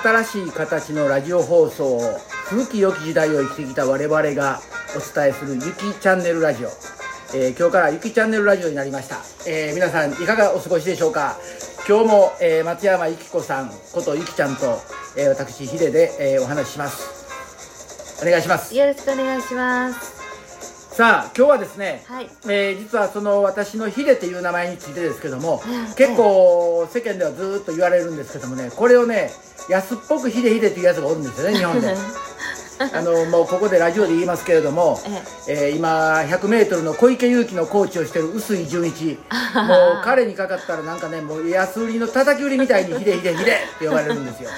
新しい形のラジオ放送を古き良き時代を生きてきた我々がお伝えするゆきチャンネルラジオ、えー今日からゆきチャンネルラジオになりました、えー皆さんいかがお過ごしでしょうか？今日も、えー松山由紀子さんことゆきちゃんと、えー私ヒデで、えーお話しします。お願いします。よろしくお願いします。さあ今日はですね、はい。えー実はその私のヒデっていう名前についてですけども、うん結構世間ではずーっと言われるんですけどもねこれをね安っぽくヒデヒデっていうやつがおるんですよね 日本で。あのもうここでラジオで言いますけれども、えー今 100m の小池祐希のコーチをしてる臼井純一。もう彼にかかったらなんかねもう安売りの叩き売りみたいにヒデヒデヒデって呼ばれるんですよ。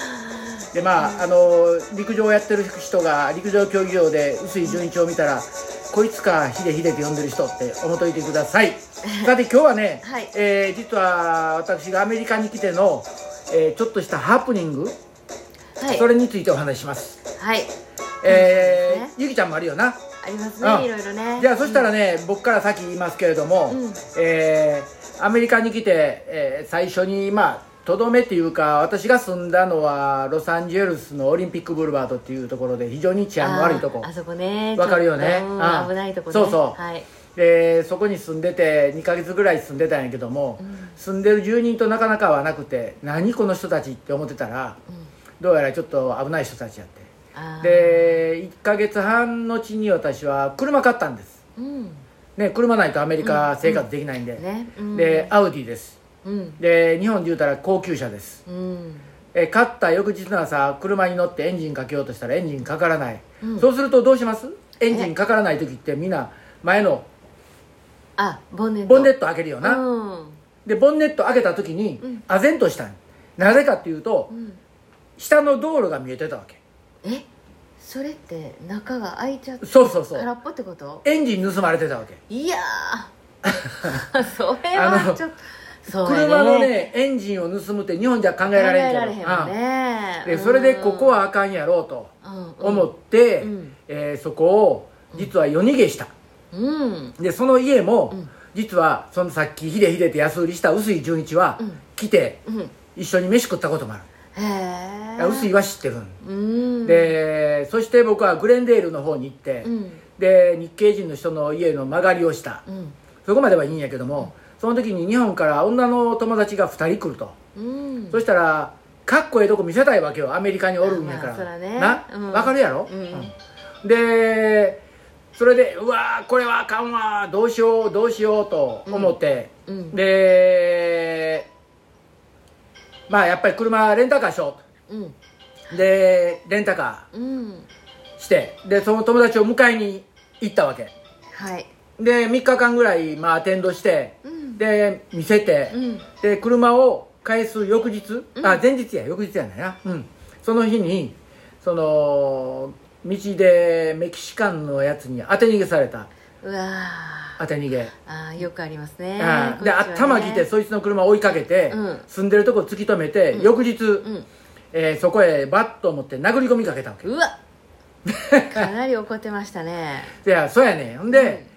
でまああの陸上をやってる人が陸上競技場で臼井純一を見たらこいつかヒデヒデって呼んでる人って思っといてください。さて今日はね、はい。えー実は私がアメリカに来ての、えーちょっとしたハプニング、はい。それについてお話しします。はい。えそうですね。ーゆきちゃんもあるよな。ありますうん。ねいろいろね。じゃあそしたらね、僕から先言いますけれども、うん。えーアメリカに来て、えー最初にまあとどめっていうか私が住んだのはロサンゼルスのオリンピックブルバードっていうところで非常に治安の悪いとこ。あそこね。わかるよね？危ないとこね。そうそう。はい。でそこに住んでて2ヶ月ぐらい住んでたんやけども、住んでる住人となかなか合わなくて何この人たちって思ってたら、どうやらちょっと危ない人たちやって。で1ヶ月半後に私は車買ったんです。うん。ね車ないとアメリカ生活できないんで、ね。うん。でアウディですうん。で日本で言うたら高級車です。うん。え買った翌日の朝車に乗ってエンジンかけようとしたらエンジンかからない、うん。そうするとどうします？エンジンかからない時ってみんな前のあボンネット。ボンネット開けるよな、うん。でボンネット開けた時にうん。唖然としたん。なぜかっていうとうん。下の道路が見えてたわけ。え？それって中が開いちゃってそうそうそう。空っぽってこと？エンジン盗まれてたわけ。いやー。それはちょっと車のねエンジンを盗むって日本じゃ考えられんけど。でそれでここはあかんやろうと思って、うん。えーそこを実は夜逃げした、うん。でその家も、うん。実はそのさっきヒデヒデって安売りした臼井純一は、うん。来てうん。一緒に飯食ったこともある。へえ臼井は知ってるん、うん。でそして僕はグレンデールの方に行って、うん。で日系人の人の家の間借りをした。うん。そこまではいいんやけども、その時に日本から女の友達が2人来ると、うん。そしたらかっこええとこ見せたいわけよ。アメリカにおるんやから、まあね。な、うん。わかるやろ、うん。うん。でそれでうわーこれはあかんわどうしようどうしようと思って、うん。でまあやっぱり車レンタカーしようでレンタカうん。ーして。でその友達を迎えに行ったわけ。はい。で3日間ぐらいまあアテンドして、うんで見せて、うん。で車を返す翌日、うん。あ前日や翌日やないな、うん、その日にその道でメキシカンのやつに当て逃げされた。うわ当て逃げ、ーあーよくありますね。あでね。頭来てそいつの車を追いかけて、うん。住んでるとこ突き止めて、うん。翌日、うん。えーそこへバットを持って殴り込みかけたわけ。うわ。かなり怒ってましたね。いやそうやねん。ほんで、うん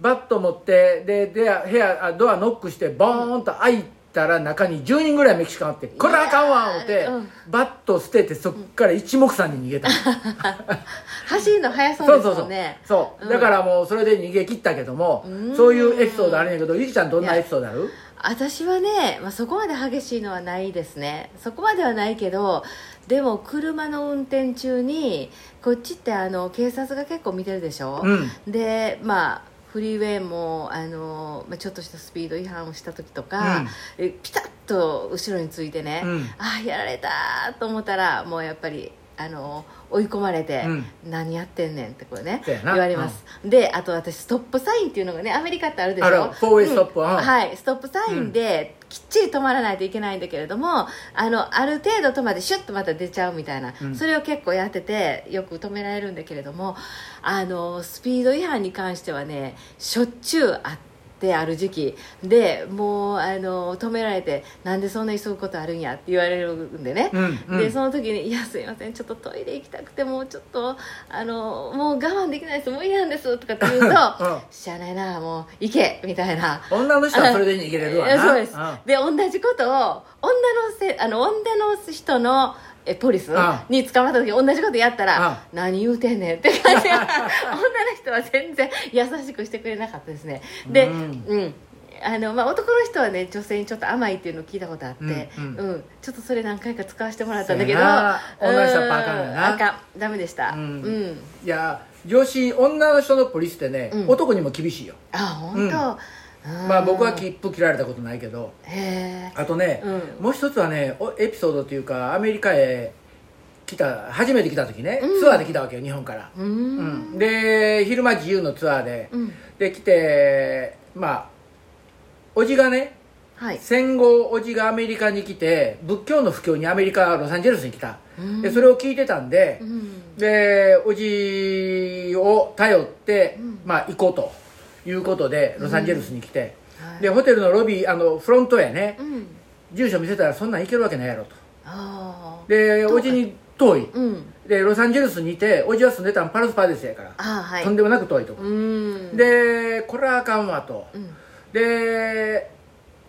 バット持ってでで部屋あドアノックしてボーンと開いたら中に10人ぐらいメキシカンあってこれあかんわ思って、うん。バット捨ててそっから一目散に逃げた、走るの速そうですそうそうそう。もんねそう、うん。だからもうそれで逃げ切ったけどもうん。そういうエピソードあるんやけどゆきちゃんどんなエピソードある？私はね、まあ、そこまで激しいのはないですね。そこまではないけどでも車の運転中にこっちってあの警察が結構見てるでしょ、うん。でまあフリーウェイもあの、まあ、ちょっとしたスピード違反をした時とか、えピタッと後ろについてね、うん。ああやられたと思ったらもうやっぱりあの追い込まれて、うん。何やってんねんってこれね言われます、であと私 stop sign っていうのがねアメリカってあるでしょ？ある。 four-way stop うん。うん。はい。 stop sign できっちり止まらないといけないんだけれどもあのある程度止まってシュッとまた出ちゃうみたいな、うん。それを結構やっててよく止められるんだけれどもあのスピード違反に関してはねしょっちゅうあってある時期でもうあの止められてなんでそんな急ぐことあるんやって言われるんでね、うんうん。でその時に「いやすいませんちょっとトイレ行きたくてもうちょっとあのもう我慢できないです。もう嫌なんです」とかって言うとうん「しゃあないなもう行け」みたいな。女の人はそれで逃げれるわな。えそうです。ん。で同じことを女のせあの女の人のえポリス？あに捕まった時同じことやったらあ何言うてんねんって感じ 女の人は全然優しくしてくれなかったですね。でううん。ん、あのまあ、男の人はね女性にちょっと甘いっていうのを聞いたことあって、ううん。ん。ちょっとそれ何回か使わせてもらったんだけど女の人はやっぱあかん。よなダメでした。ううんん、いや女子女の人のポリスってね、うん。男にも厳しいよ。あ本当、うんまあ僕は切符切られたことないけど。あとね、うん。もう一つはねおエピソードっていうかアメリカへ来た初めて来た時ね、うん。ツアーで来たわけよ日本から、ううん。ん。で昼間自由のツアーで、うん。で来てまあおじがねはい。戦後おじがアメリカに来て仏教の布教にアメリカロサンゼルスに来た、うん。でそれを聞いてたんで、うん。でおじを頼って、うん。まあ行こうということでロサンゼルスに来て、はい。でホテルのロビーあのフロントへね。うん。住所見せたらそんなん行けるわけないやろと。でおじに遠い。うん。でロサンゼルスにいておじは住んでたんパルスパデスやから、はい。とんでもなく遠いと。こ、うん。でこれはあかんわと。うん。で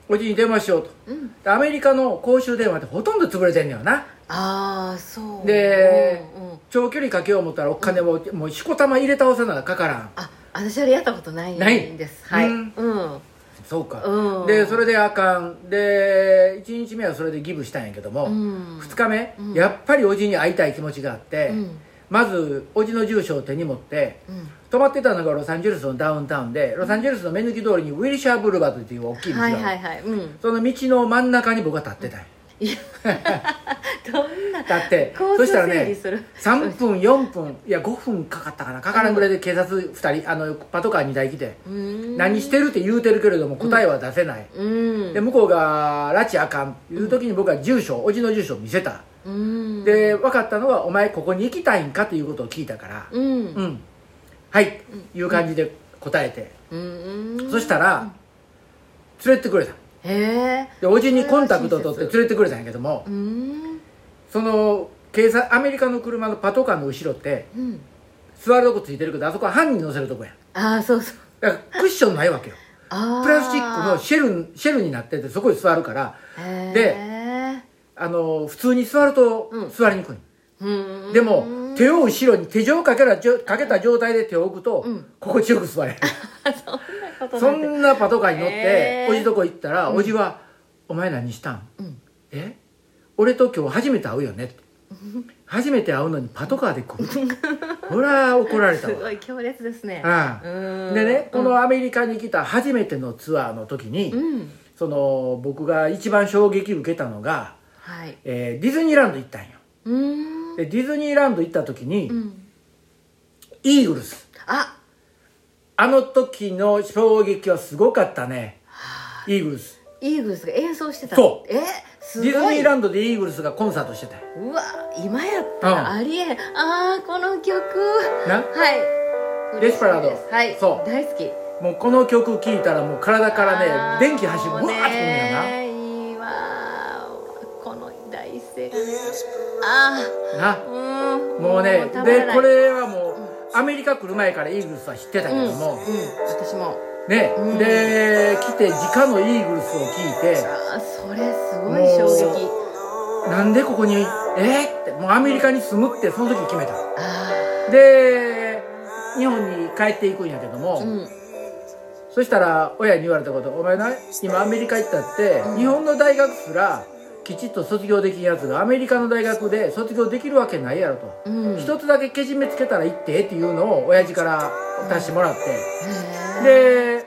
おじに電話しようと。うん。でアメリカの公衆電話ってほとんど潰れてんねよな。ああそう。でうんうん。長距離かけよう思ったらお金も、もうしこたま入れ倒さなかからん。あ私あれやったことないんない？ですはい。うん。うん。そうか、うん。でそれであかん。で1日目はそれでギブしたんやけども、うん。2日目、うん。やっぱりおじに会いたい気持ちがあって、うん。まずおじの住所を手に持ってうん。泊まってたのがロサンゼルスのダウンタウンでロサンゼルスの目抜き通りにウィルシャーブルバードっていう大きい道がある、はいはいはい。うん。その道の真ん中に僕は立ってたんやいやどんな立ってそしたらね整理する3分4分いや5分かかったかな。かからんぐらいで警察2人あのパトカー2台来て、うん。何してるって言うてるけれども答えは出せない、うん。で向こうが拉致あかん。いう時に僕は住所おじの住所を見せた、うん。で分かったのはお前ここに行きたいんかということを聞いたから。うん。うん。はい、いう感じで答えて、うん。そしたら連れてくれたへえでおじにコンタクトを取って連れてくれたんやけどもうん。その警察アメリカの車のパトカーの後ろってうん。座るとこついてるけどあそこは犯人乗せるとこや。ああそうそう。だからクッションないわけよ。プラスチックのシェルシェルになっててそこに座るから。へでえあの普通に座るとうん。座りにくい、うん。でも手を後ろに手錠をかけらかけた状態で手を置くと、うん。心地よく座れる。そんなそなんなパトカーに乗って、へー。おじとこ行ったら、おじは「お前何したん？うん。え？俺と今日初めて会うよね」って。初めて会うのにパトカーで来る。ほら怒られたわ。すごい強烈ですね。ああ。うん。でねこのアメリカに来た初めてのツアーの時に、うん。その僕が一番衝撃受けたのが、はい。えーディズニーランド行ったんよ。うん。でディズニーランド行った時に、うん。イーグルス。ああの時の衝撃はすごかったね。イーグルス。イーグルスが演奏してた。そう。えすごい。ディズニーランドでイーグルスがコンサートしてたようわ今やったらありえん、ああこの曲。な？はい。デスパラードはい。そう。大好き。もうこの曲聴いたらもう体からね電気走るブワーもうってくるんやな。ねいいわこの第一声がね。あな？あうん。もうねでこれはもうアメリカ来る前からイーグルスは知ってたけども、私も。ね、うん。で来て直のイーグルスを聞いて。それすごい衝撃。なんでここにえーってもうアメリカに住むってその時決めた。あで日本に帰っていくんやけども、あうん。そしたら親に言われたこと「お前な今アメリカ行ったって、うん。日本の大学すらきちっと卒業できんやつがアメリカの大学で卒業できるわけないやろ」と。うん。一つだけけじめつけたら行ってっていうのを親父から出してもらって、で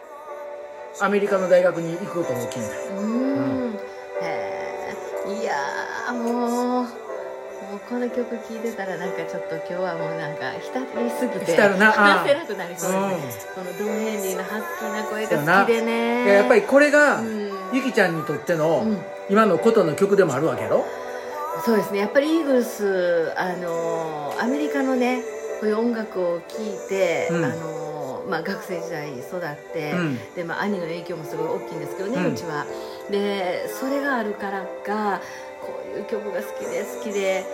アメリカの大学に行くことを決めた。うん。へえ。いやーもうもうこの曲聴いてたらなんかちょっと今日はもうなんか浸りすぎて浸るな。あ話せなくなりそうですね、このドン・ヘンリーのハスキーな声が好きで。ねでやっぱりこれが、うん。ゆきちゃんにとっての、うん。今のことの曲でもあるわけやろ？そうですね。やっぱりイーグルスあのアメリカのねこういう音楽を聴いて、うん。あのまあ、学生時代育って、うん。でまあ、兄の影響もすごい大きいんですけどね、ううんちは。でそれがあるからかこういう曲が好きで好きで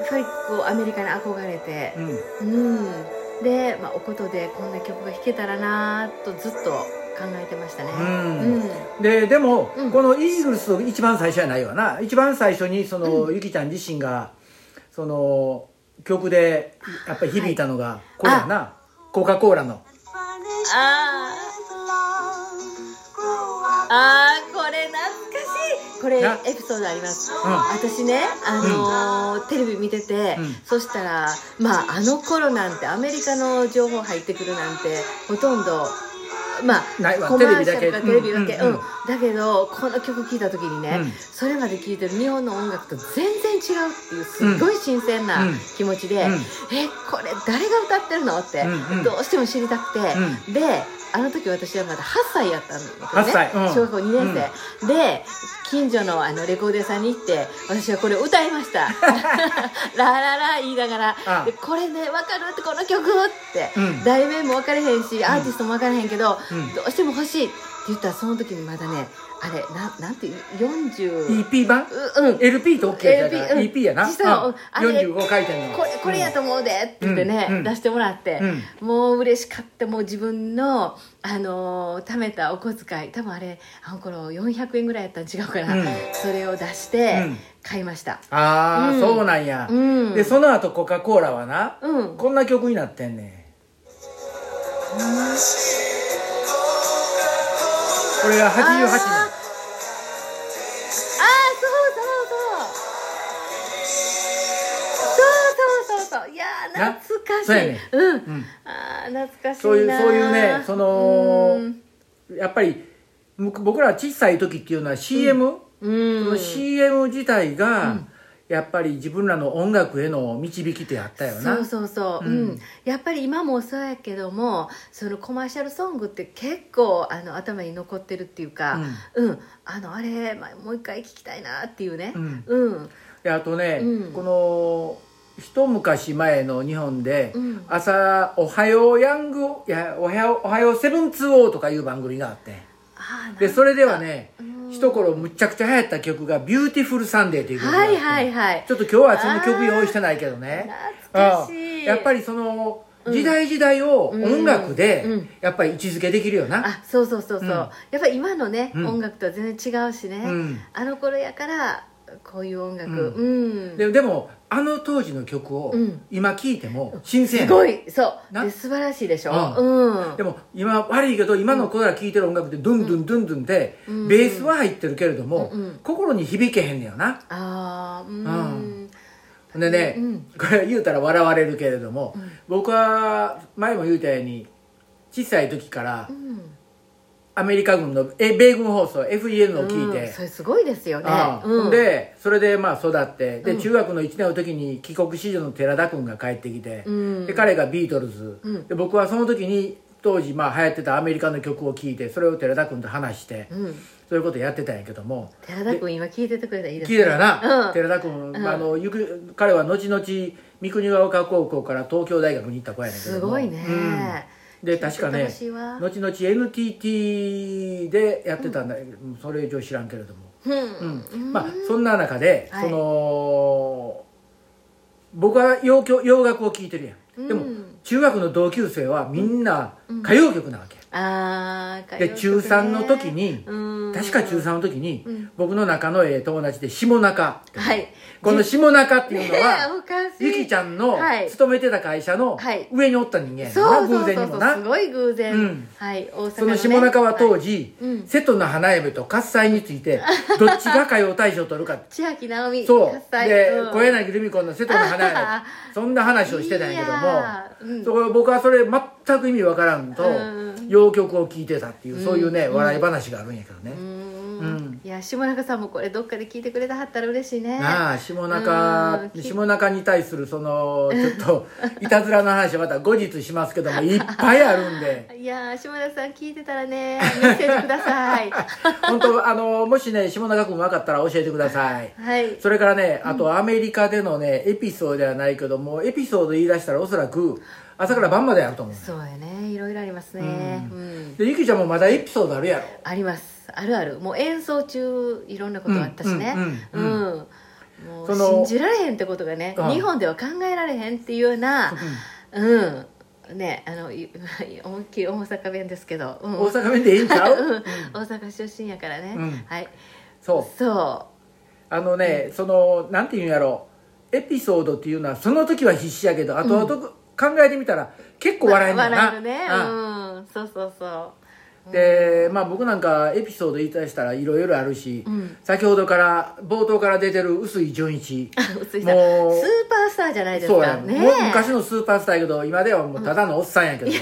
やっぱりこうアメリカに憧れてうん。うんで、まあ、おことでこんな曲が弾けたらなとずっと考えてましたね。うん。うん。ででも、うん。このイーグルスを一番最初やないわな。一番最初にその、ゆきちゃん自身がその曲でやっぱり響いたのがこれやな、コカ・コーラの。あー。あこれな。エピソードあります、うん。私ねあのーテレビ見てて、うん。そしたらまああの頃なんてアメリカの情報入ってくるなんてほとんどまあコマーシャルかテレビだけ、うん。んううん。うん。だけどこの曲聴いた時にね、うん。それまで聴いてる日本の音楽と全然違うっていうすごい新鮮なうん。気持ちで、うん。えこれ誰が歌ってるの？って、うん。うん。どうしても知りたくて、うであの時私はまだ8歳やったんですね。8歳。うん。小学校2年生、で近所のあのレコード屋さんに行って私はこれを歌いました「ラララ」言いながらあでこれね分かる？ってこの曲って、うん。題名も分からへんしアーティストも分からへんけど、うん。どうしても欲しい言ったらその時にまだねあれなんなんていう40 EP 版？ううん。LP と OK やから LP うん。EP やな。うん。あれ45回転の。これこれやと思うでって言ってね、うん。うん出してもらって、うもう嬉しかった。もう自分の、あのー貯めたお小遣い。多分あれあの頃400円ぐらいやったん違うから、うん。それを出してうん。買いました。ああ、うん。そうなんや、うん。でその後コカ・コーラはな、うん。こんな曲になってんねこれが88あーあー年そうそうそう。そうそうそうそう。いや懐かしい。ね。うん、うん。あー懐かしいなそういうそういうねそのうん。やっぱりむ僕ら小さい時っていうのは CM、うん。その CM 自体が、やっぱり自分らの音楽への導き手あったよな。そうそうそう、ううん。んやっぱり今もそうやけどもそのコマーシャルソングって結構あの頭に残ってるっていうか、うん。あのあれ、まあ、もう一回聞きたいなっていうね。うん。うん。であとね、うん。この一昔前の日本で、うん。朝「おはようヤング」いやおはよう「おはよう Seven Two O」とかいう番組があって。でそれではねうん一頃むちゃくちゃ流行った曲が「ビューティフルサンデー」っていう曲があって、はいはいはい。ちょっと今日はその曲用意してないけどね。懐かしい。うん。やっぱりそのうん時代時代を音楽でうん。うんやっぱり位置づけできるよな、あそうそうそうそう、うん。やっぱり今のね、うん。音楽とは全然違うしね、うん。あの頃やからこういう音楽。うん。うん、ででもあの当時の曲をうん。今聴いても新鮮やすごい。そう。素晴らしいでしょ。ううん、でも今悪いけど今の子ら聴いてる音楽ってドゥンドゥンドゥンドゥンで、うん。ベースは入ってるけれども、うんうん。心に響けへんねよな。ああうん、うん。でね、うん。これ言うたら笑われるけれども、うん。僕は前も言うたように小さい時からうんアメリカ軍のえ米軍放送 FEN を聞いて、うんそれすごいですよね。うん。でそれでまあ育ってで、うん。中学の1年の時に帰国子女の寺田君が帰ってきて、うん。で彼がビートルズ、うん。で僕はその時に当時まあ流行ってたアメリカの曲を聴いてそれを寺田君と話して、うん。そういうことやってたんやけども。寺田君今聞いててくれたらいいです聞いてるよな、うん、寺田君、ん。まあ、あのゆく彼は後々三国ヶ丘高校から東京大学に行った子やねんけども。すごいね、うんで確かね後々 NTT でやってたんだけど、それ以上知らんけれども、うん。うん。まあそんな中で、はい。その僕は洋曲洋楽を聴いてるやん、でもうん中学の同級生はみんな歌謡曲なわけ、ああで中3の時にうん。確か中3の時に、うん。僕の仲のええ友達で下中。はいこの下中っていうのねは、ゆきちゃんのはい。勤めてた会社のはい。上におった人間やそな、偶然にもな。すごい偶然、うん。はいその下中は当時、うん。瀬戸の花嫁と喝采について どっちが歌謡大賞を取るか千秋直美そう。で、うん。小柳ルミ子の瀬戸の花嫁 そんな話をしてたんやけどもそこ僕はそれ全く意味わからんと、うん。洋曲を聴いてたっていうそういうね、うん。笑い話があるんやけどね、いや下中さんもこれどっかで聞いてくれたはったら嬉しいね。なあ下中うん。下中に対するそのちょっといたずらの話はまた後日しますけども いっぱいあるんで。いやー下中さん聞いてたらねメッセージください。本当あのもしね下中君分かったら教えてください。はい。それからねあとアメリカでのねエピソードではないけどもエピソード言い出したらおそらく朝から晩までやると思う。そうやね。いろいろありますね。ううん、でゆきちゃんもまだエピソードあるやろ。ありますあるある。もう演奏中いろんなことあったしね。ううんもう信じられへんってことがねうん。日本では考えられへんっていうようなうん。ねあのい 思いっきり大阪弁ですけど、うん。大阪弁でいいんちゃう、うん。大阪出身やからね、うん。はい。そう。そあのね、そのなんていうんやろエピソードっていうのはその時は必死やけど後々考えてみたら結構笑えんねんな、笑えるね。うん。そうそうそうでまあ僕なんかエピソード言いたしたらいろいろあるし、うん。先ほどから冒頭から出てる臼井純一。もうーパースターじゃないですそうね。もう昔のスーパースターやけど今ではもうただのおっさんやけど。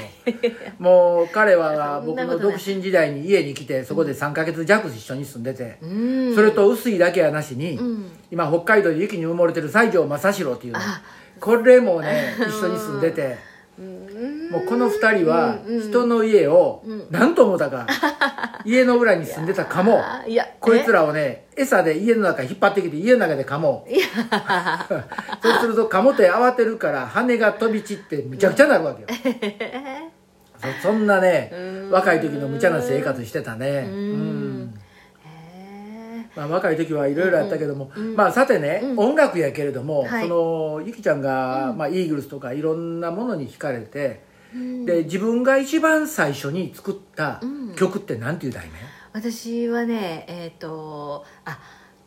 もう彼は僕の独身時代に家に来てそこで3ヶ月弱一緒に住んでて、うん。それと臼井だけやなしに、うん。今北海道で雪に埋もれてる西条正史郎っていうこれもね一緒に住んでて。うんもうこの2人は人の家をうん。何と思ったか。家の裏に住んでたかも。あいやこいつらをね餌で家の中引っ張ってきて家の中でかも そうするとカモって慌てるから羽が飛び散ってむちゃくちゃになるわけよ。そそんなねうん。若い時の無茶な生活してたね。ううんまあ、若い時はいろいろあったけども、うんまあさてね、うん。音楽やけれども、はい。そのゆきちゃんが、うん。まあ、イーグルスとかいろんなものに惹かれて、ーで自分が一番最初に作ったうん。曲ってなんていう題名？私はねえっ、とあ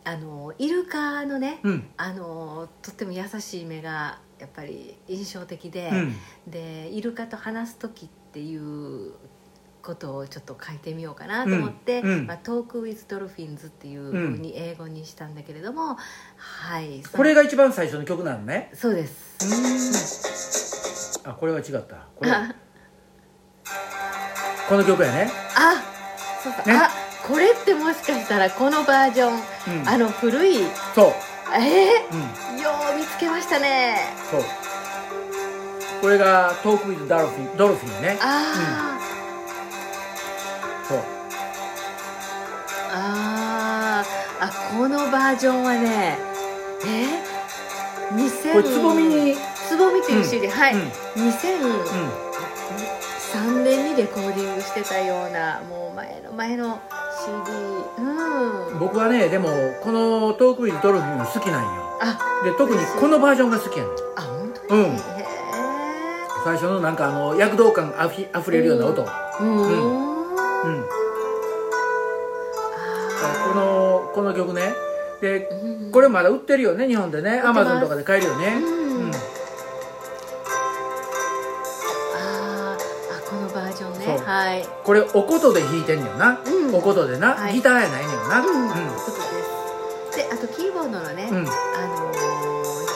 あのイルカのね、うん。あのとっても優しい目がやっぱり印象的で、うん。でイルカと話す時っていうことをちょっと書いてみようかなと思って「うんうん。まあ、トーク・ウィズ・ドルフィンズ」っていうふうに英語にしたんだけれども、はいそこれが一番最初の曲なのね。そうです。あこれは違った。これ。あ。この曲やね、あそうか、ね。あこれってもしかしたらこのバージョン、うん、あの古いそう、えうん、ー、よう見つけましたね。そう。これが「トーク・ウィズ・ドルフィン」ドルフィンねあそう。ー、あーあこのバージョンはねえ？2000これつぼみに。つぼみっていう CD、はい、うん。2003年にレコーディングしてたようなもう前の前の CD うん。僕はねでもこの「トーク・ウィズ・ドルフィン」が好きなんよ。あで特にこのバージョンが好きやねん。あ本当に、うん。へ最初のなんかあの躍動感あふあふれるような音、えうん、うん。あこのこの曲ね。でーうん。これまだ売ってるよね日本でね。アマゾンとかで買えるよね。うん。あーあこのバージョンね。はい。これお琴で弾いてんねんな、うん。お琴でな、はい。ギターやないねんな。うん、です。であとキーボードのね、うん。あのー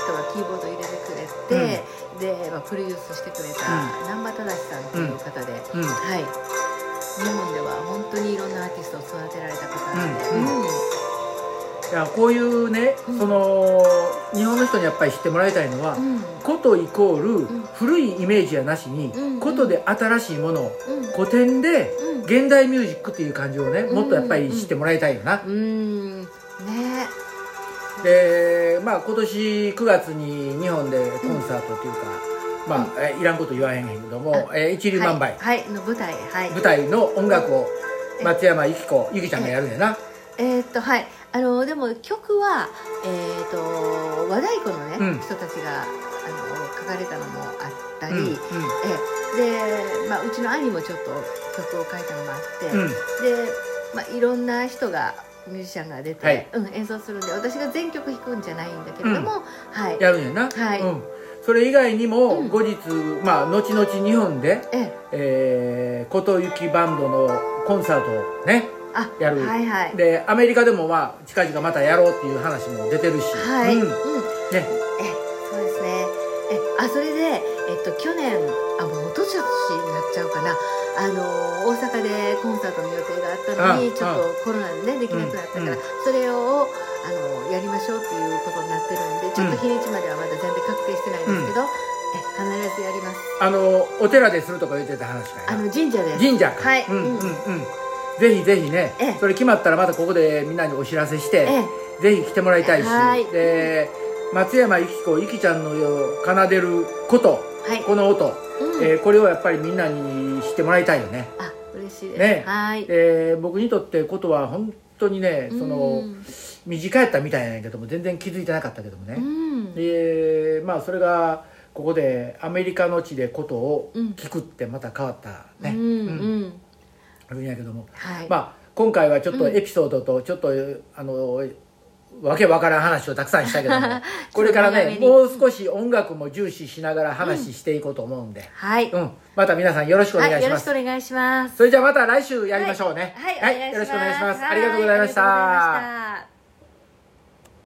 人がキーボード入れてくれて、で、まあ、プロデュースしてくれた難波正さんという方で、はい日本では本当にいろんなアーティストを育てられた方なんで、うんうん。いやこういうね、うん。その日本の人にやっぱり知ってもらいたいのは、うん。琴イコールん古いイメージやなしに、うん。琴で新しいものをうん。古典でうん。現代ミュージックっていう感じをねうん。もっとやっぱり知ってもらいたいよな、うん。ね。でまあ今年9月に日本でコンサートっていうか、まあ、えいらんこと言わへんけども、えー一粒万倍、はい、はい、の舞台。はい。舞台の音楽をえ松山由紀子由紀ちゃんがやるんやな。えーっとはい。あのでも曲はえーっと和太鼓のね、うん。人たちがあの書かれたのもあったり、うええで、まあ、うちの兄もちょっと曲を書いたのもあって、うん。で、まあ、いろんな人がミュージシャンが出て、はい。うん、演奏するんで私が全曲弾くんじゃないんだけれども、はい。やるんやな、はい。うん、それ以外にもうん。後日、まあ後々日本でえ琴行きバンドのコンサートをねあやる。はいはい。でアメリカでもまあ近々またやろうっていう話も出てるし、はい、うん。うん。ね。えそうですね。えあそれで、えっと、去年あもう一昨年になっちゃうかな。あの大阪でコンサートの予定があったのにあちょっとコロナでねできなくなったから、うん。うん。それをあのやりましょうっていうことになってるんでちょっと日にちまではまだ全然確定してないんですけど、え必ずやります。あのお寺でするとか言ってた話かあの神社です。神社か。はい。うんうんうん。うん。ぜひぜひねええ。それ決まったらまたここでみんなにお知らせして、えぜひ来てもらいたいし、はい。で松山由紀子由紀ちゃんの奏でることえはい、この音、うん。えーこれをやっぱりみんなに知ってもらいたいよね。あ嬉しいです、ね。はい。で僕にとってことは本当にねそのうん短やったみたいなんやけども全然気づいてなかったけどもね、うん。でまあそれがここでアメリカの地でことをうん。聞くってまた変わったね、うん。あるんやけども。はい。まあ今回はちょっとうん。エピソードとちょっと、あのわけわからん話をたくさんしたけども これからねもう少し音楽も重視しながら話していこうと思うんで、うん、はい、うん、また皆さんよろしくお願いします、はい、よろしくお願いします。それじゃあまた来週やりましょうね。はい、はい、よろしくお願いします。ありがとうございました